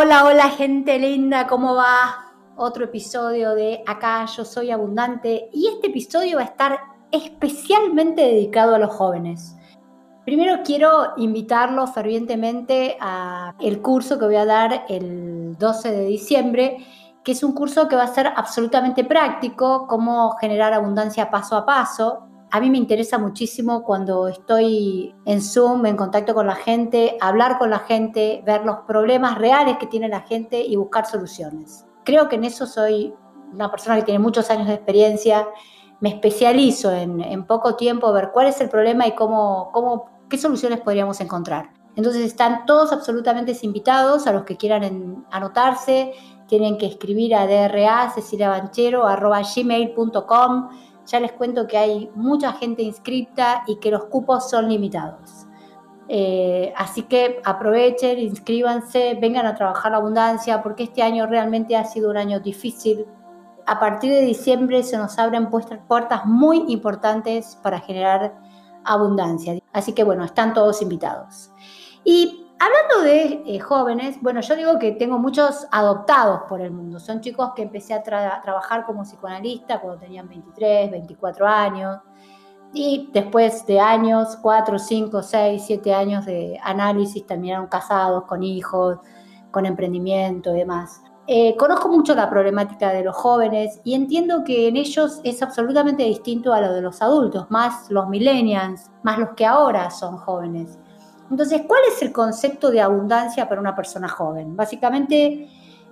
hola, hola gente linda, ¿cómo va? Otro episodio de Acá yo soy abundante y este episodio va a estar especialmente dedicado a los jóvenes. Primero quiero invitarlos fervientemente a el curso que voy a dar el 12 de diciembre, que es un curso que va a ser absolutamente práctico, cómo generar abundancia paso a paso, a mí me interesa muchísimo cuando estoy en Zoom, en contacto con la gente, hablar con la gente, ver los problemas reales que tiene la gente y buscar soluciones. Creo que en eso soy una persona que tiene muchos años de experiencia. Me especializo en, poco tiempo ver cuál es el problema y cómo, cómo, qué soluciones podríamos encontrar. Entonces están todos absolutamente invitados a los que quieran anotarse. Tienen que escribir a DRA, gmail.com ya les cuento que hay mucha gente inscripta y que los cupos son limitados. Eh, así que aprovechen, inscríbanse, vengan a trabajar la abundancia, porque este año realmente ha sido un año difícil. A partir de diciembre se nos abren puertas muy importantes para generar abundancia. Así que bueno, están todos invitados. Y Hablando de eh, jóvenes, bueno, yo digo que tengo muchos adoptados por el mundo. Son chicos que empecé a trabajar como psicoanalista cuando tenían 23, 24 años. Y después de años, 4, 5, 6, 7 años de análisis, terminaron casados, con hijos, con emprendimiento y demás. Eh, conozco mucho la problemática de los jóvenes y entiendo que en ellos es absolutamente distinto a lo de los adultos, más los millennials, más los que ahora son jóvenes. Entonces, ¿cuál es el concepto de abundancia para una persona joven? Básicamente,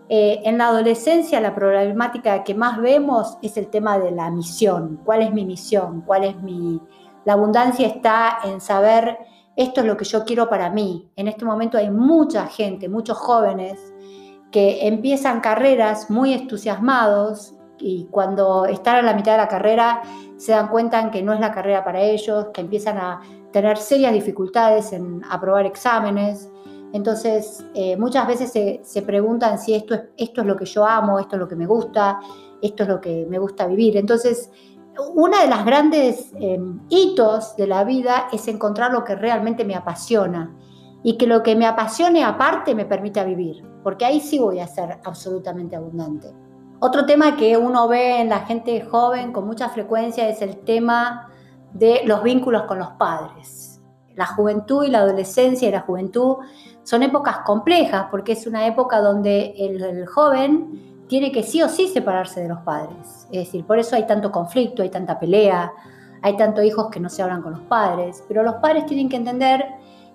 eh, en la adolescencia la problemática que más vemos es el tema de la misión. ¿Cuál es mi misión? ¿Cuál es mi... La abundancia está en saber esto es lo que yo quiero para mí. En este momento hay mucha gente, muchos jóvenes que empiezan carreras muy entusiasmados y cuando están a la mitad de la carrera se dan cuenta que no es la carrera para ellos, que empiezan a tener serias dificultades en aprobar exámenes. Entonces, eh, muchas veces se, preguntan si esto es, esto es lo que yo amo, esto es lo que me gusta, esto es lo que me gusta vivir. Entonces, una de las grandes em, hitos de la vida es encontrar lo que realmente me apasiona y que lo que me apasione aparte me permita vivir, porque ahí sí voy a ser absolutamente abundante. Otro tema que uno ve en la gente joven con mucha frecuencia es el tema de los vínculos con los padres. La juventud y la adolescencia y la juventud son épocas complejas porque es una época donde el, joven tiene que sí o sí separarse de los padres. Es decir, por eso hay tanto conflicto, hay tanta pelea, hay tantos hijos que no se hablan con los padres. Pero los padres tienen que entender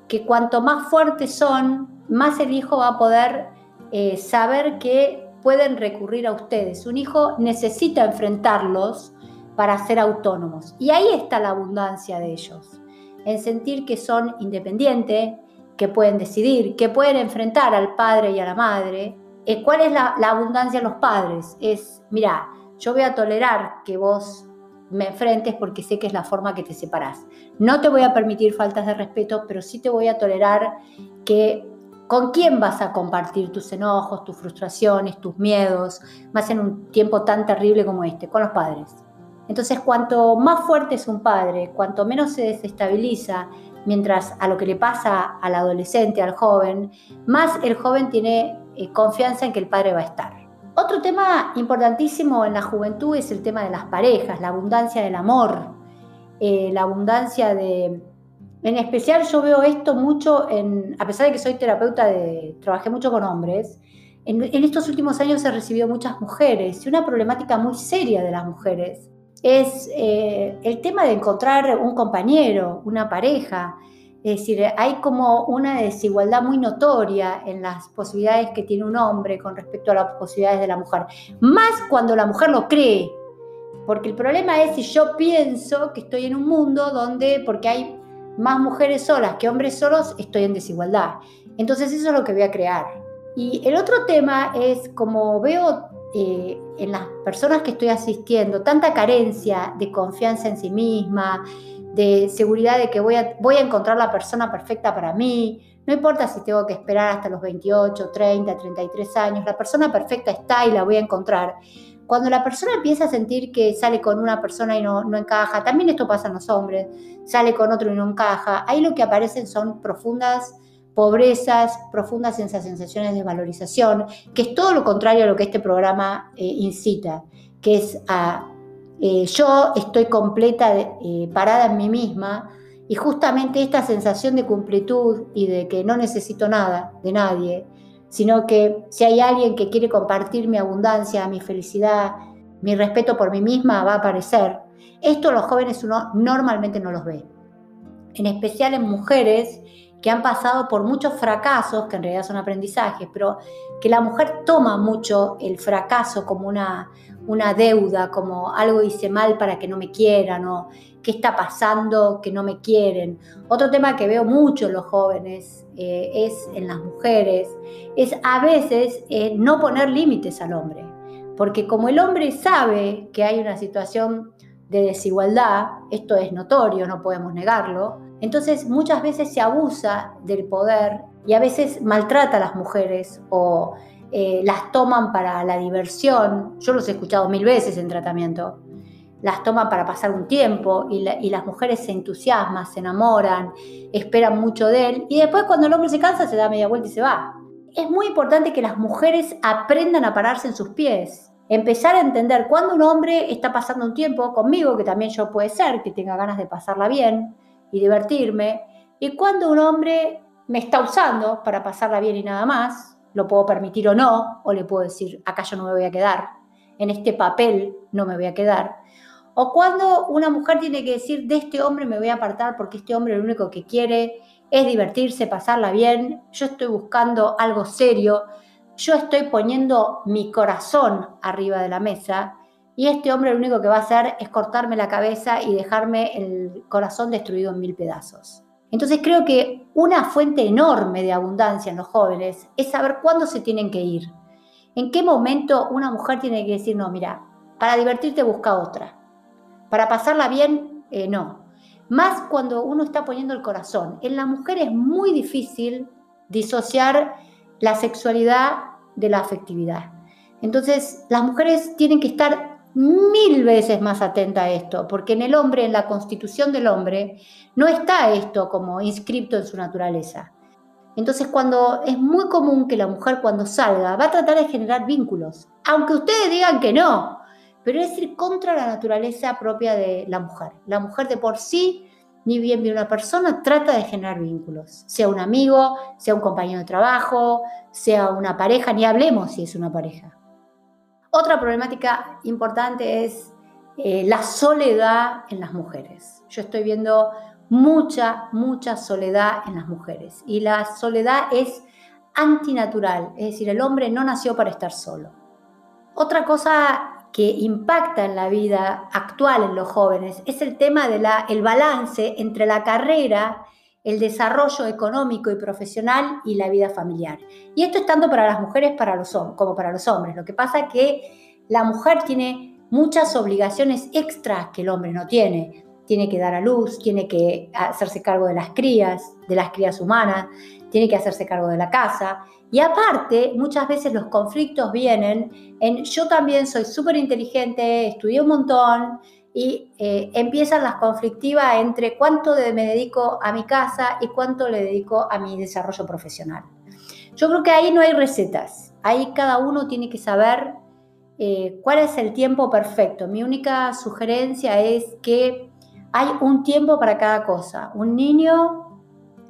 que cuanto más fuertes son, más el hijo va a poder eh, saber que pueden recurrir a ustedes. Un hijo necesita enfrentarlos para ser autónomos. Y ahí está la abundancia de ellos, en sentir que son independientes, que pueden decidir, que pueden enfrentar al padre y a la madre. ¿Cuál es la, abundancia de los padres? Es, mira, yo voy a tolerar que vos me enfrentes porque sé que es la forma que te separás. No te voy a permitir faltas de respeto, pero sí te voy a tolerar que con quién vas a compartir tus enojos, tus frustraciones, tus miedos, más en un tiempo tan terrible como este, con los padres. Entonces, cuanto más fuerte es un padre, cuanto menos se desestabiliza, mientras a lo que le pasa al adolescente, al joven, más el joven tiene eh, confianza en que el padre va a estar. Otro tema importantísimo en la juventud es el tema de las parejas, la abundancia del amor, eh, la abundancia de... En especial yo veo esto mucho en, a pesar de que soy terapeuta, de, trabajé mucho con hombres, en, en estos últimos años he recibido muchas mujeres y una problemática muy seria de las mujeres es eh, el tema de encontrar un compañero, una pareja. Es decir, hay como una desigualdad muy notoria en las posibilidades que tiene un hombre con respecto a las posibilidades de la mujer. Más cuando la mujer lo cree. Porque el problema es si yo pienso que estoy en un mundo donde, porque hay más mujeres solas que hombres solos, estoy en desigualdad. Entonces eso es lo que voy a crear. Y el otro tema es, como veo eh, en las personas que estoy asistiendo tanta carencia de confianza en sí misma, de seguridad de que voy a, voy a encontrar la persona perfecta para mí. No importa si tengo que esperar hasta los 28, 30, 33 años, la persona perfecta está y la voy a encontrar. Cuando la persona empieza a sentir que sale con una persona y no, no encaja, también esto pasa en los hombres, sale con otro y no encaja, ahí lo que aparecen son profundas pobrezas profundas sensaciones de valorización, que es todo lo contrario a lo que este programa eh, incita, que es a eh, yo estoy completa, eh, parada en mí misma, y justamente esta sensación de completud y de que no necesito nada de nadie, sino que si hay alguien que quiere compartir mi abundancia, mi felicidad, mi respeto por mí misma, va a aparecer. Esto los jóvenes uno normalmente no los ve. En especial en mujeres que han pasado por muchos fracasos, que en realidad son aprendizajes, pero que la mujer toma mucho el fracaso como una, una deuda, como algo hice mal para que no me quieran o qué está pasando que no me quieren. Otro tema que veo mucho en los jóvenes eh, es en las mujeres, es a veces eh, no poner límites al hombre, porque como el hombre sabe que hay una situación de desigualdad, esto es notorio, no podemos negarlo, entonces muchas veces se abusa del poder y a veces maltrata a las mujeres o eh, las toman para la diversión. Yo los he escuchado mil veces en tratamiento. Las toman para pasar un tiempo y, y las mujeres se entusiasman, se enamoran, esperan mucho de él y después cuando el hombre se cansa se da media vuelta y se va. Es muy importante que las mujeres aprendan a pararse en sus pies, empezar a entender cuando un hombre está pasando un tiempo conmigo, que también yo puede ser, que tenga ganas de pasarla bien, y divertirme. Y cuando un hombre me está usando para pasarla bien y nada más, lo puedo permitir o no, o le puedo decir, acá yo no me voy a quedar, en este papel no me voy a quedar. O cuando una mujer tiene que decir, de este hombre me voy a apartar porque este hombre lo único que quiere es divertirse, pasarla bien, yo estoy buscando algo serio, yo estoy poniendo mi corazón arriba de la mesa y este hombre lo único que va a hacer es cortarme la cabeza y dejarme el corazón destruido en mil pedazos. Entonces creo que una fuente enorme de abundancia en los jóvenes es saber cuándo se tienen que ir. En qué momento una mujer tiene que decir, no, mira, para divertirte busca otra. Para pasarla bien, eh, no. Más cuando uno está poniendo el corazón. En la mujer es muy difícil disociar la sexualidad de la afectividad. Entonces, las mujeres tienen que estar mil veces más atenta a esto, porque en el hombre, en la constitución del hombre, no está esto como inscripto en su naturaleza. Entonces, cuando es muy común que la mujer cuando salga va a tratar de generar vínculos, aunque ustedes digan que no, pero es ir contra la naturaleza propia de la mujer. La mujer de por sí, ni bien bien una persona, trata de generar vínculos, sea un amigo, sea un compañero de trabajo, sea una pareja, ni hablemos si es una pareja. Otra problemática importante es eh, la soledad en las mujeres. Yo estoy viendo mucha, mucha soledad en las mujeres y la soledad es antinatural, es decir, el hombre no nació para estar solo. Otra cosa que impacta en la vida actual en los jóvenes es el tema del el balance entre la carrera el desarrollo económico y profesional y la vida familiar. Y esto es tanto para las mujeres para los, como para los hombres. Lo que pasa es que la mujer tiene muchas obligaciones extras que el hombre no tiene. Tiene que dar a luz, tiene que hacerse cargo de las crías, de las crías humanas, tiene que hacerse cargo de la casa. Y aparte, muchas veces los conflictos vienen en yo también soy súper inteligente, estudié un montón, y eh, empiezan las conflictivas entre cuánto me dedico a mi casa y cuánto le dedico a mi desarrollo profesional. Yo creo que ahí no hay recetas, ahí cada uno tiene que saber eh, cuál es el tiempo perfecto. Mi única sugerencia es que hay un tiempo para cada cosa. Un niño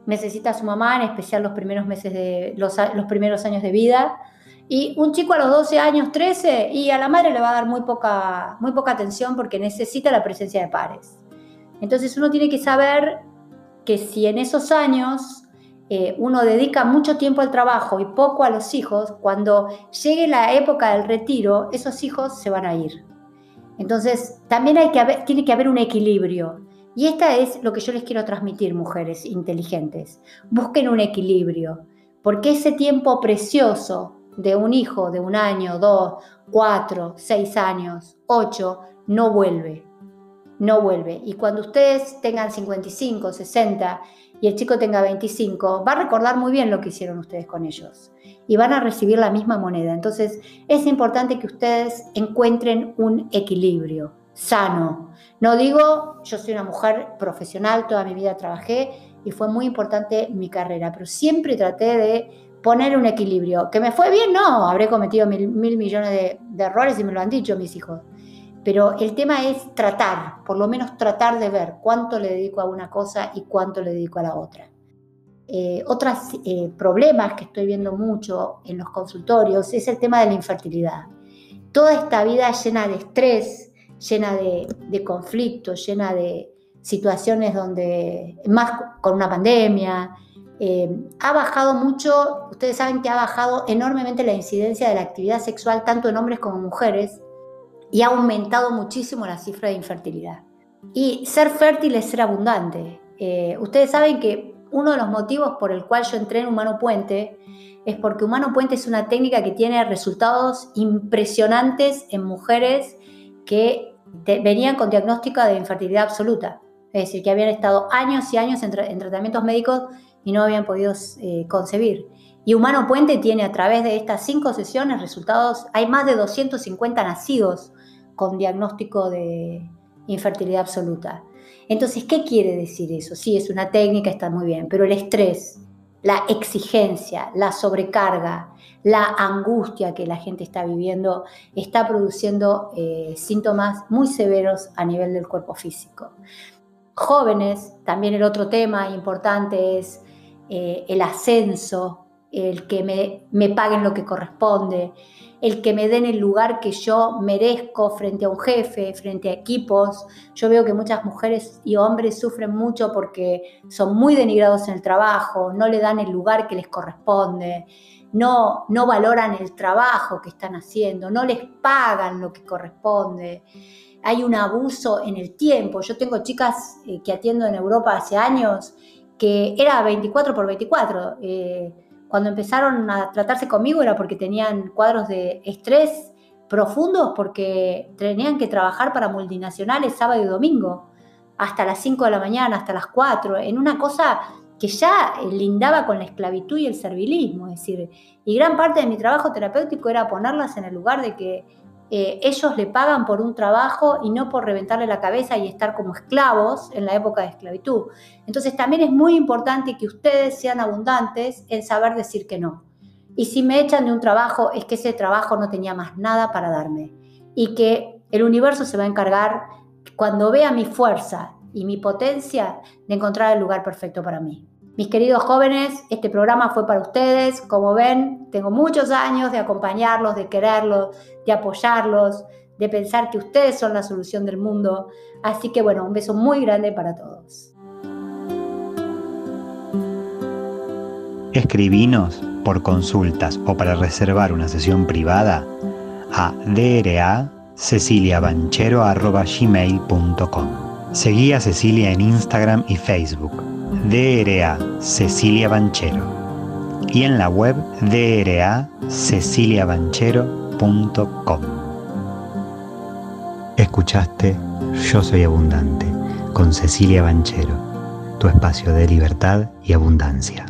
necesita a su mamá, en especial los primeros meses de los, primeros años de vida y un chico a los 12 años, 13, y a la madre le va a dar muy poca, muy poca atención porque necesita la presencia de pares. Entonces uno tiene que saber que si en esos años eh, uno dedica mucho tiempo al trabajo y poco a los hijos, cuando llegue la época del retiro, esos hijos se van a ir. Entonces también hay que tiene que haber un equilibrio. Y esta es lo que yo les quiero transmitir, mujeres inteligentes. Busquen un equilibrio, porque ese tiempo precioso de un hijo de un año, dos, cuatro, seis años, ocho, no vuelve. No vuelve. Y cuando ustedes tengan 55, 60 y el chico tenga 25, va a recordar muy bien lo que hicieron ustedes con ellos. Y van a recibir la misma moneda. Entonces es importante que ustedes encuentren un equilibrio sano. No digo, yo soy una mujer profesional, toda mi vida trabajé y fue muy importante mi carrera, pero siempre traté de poner un equilibrio. ¿Que me fue bien? No, habré cometido mil, millones de, de errores y me lo han dicho mis hijos. Pero el tema es tratar, por lo menos tratar de ver cuánto le dedico a una cosa y cuánto le dedico a la otra. Eh, otros eh, problemas que estoy viendo mucho en los consultorios es el tema de la infertilidad. Toda esta vida llena de estrés, llena de, conflictos, llena de situaciones donde, más con una pandemia, eh, ha bajado mucho, ustedes saben que ha bajado enormemente la incidencia de la actividad sexual tanto en hombres como en mujeres y ha aumentado muchísimo la cifra de infertilidad. Y ser fértil es ser abundante. ustedes saben que uno de los motivos por el cual yo entré en Humano Puente es porque Humano Puente es una técnica que tiene resultados impresionantes en mujeres que venían con diagnóstico de infertilidad absoluta. Es decir, que habían estado años y años en, tratamientos médicos y no habían podido eh, concebir. Y Humano Puente tiene a través de estas cinco sesiones resultados, hay más de 250 nacidos con diagnóstico de infertilidad absoluta. Entonces, ¿qué quiere decir eso? Sí, es una técnica, está muy bien, pero el estrés, la exigencia, la sobrecarga, la angustia que la gente está viviendo está produciendo eh, síntomas muy severos a nivel del cuerpo físico. Jóvenes, también el otro tema importante es eh, el ascenso, el que me, me paguen lo que corresponde, el que me den el lugar que yo merezco frente a un jefe, frente a equipos. Yo veo que muchas mujeres y hombres sufren mucho porque son muy denigrados en el trabajo, no le dan el lugar que les corresponde, no, no valoran el trabajo que están haciendo, no les pagan lo que corresponde. Hay un abuso en el tiempo. Yo tengo chicas eh, que atiendo en Europa hace años que era 24 por 24. Cuando empezaron a tratarse conmigo era porque tenían cuadros de estrés profundos porque tenían que trabajar para multinacionales sábado y domingo, hasta las 5 de la mañana, hasta las 4, en una cosa que ya lindaba con la esclavitud y el servilismo, es decir, y gran parte de mi trabajo terapéutico era ponerlas en el lugar de que eh, ellos le pagan por un trabajo y no por reventarle la cabeza y estar como esclavos en la época de esclavitud. Entonces también es muy importante que ustedes sean abundantes en saber decir que no. Y si me echan de un trabajo es que ese trabajo no tenía más nada para darme y que el universo se va a encargar cuando vea mi fuerza y mi potencia de encontrar el lugar perfecto para mí. Mis queridos jóvenes, este programa fue para ustedes. Como ven, tengo muchos años de acompañarlos, de quererlos, de apoyarlos, de pensar que ustedes son la solución del mundo. Así que bueno, un beso muy grande para todos. Escribinos por consultas o para reservar una sesión privada a dra Seguí a Cecilia en Instagram y Facebook DRA Cecilia Banchero y en la web draceciliabanchero.com. Escuchaste Yo Soy Abundante con Cecilia Banchero, tu espacio de libertad y abundancia.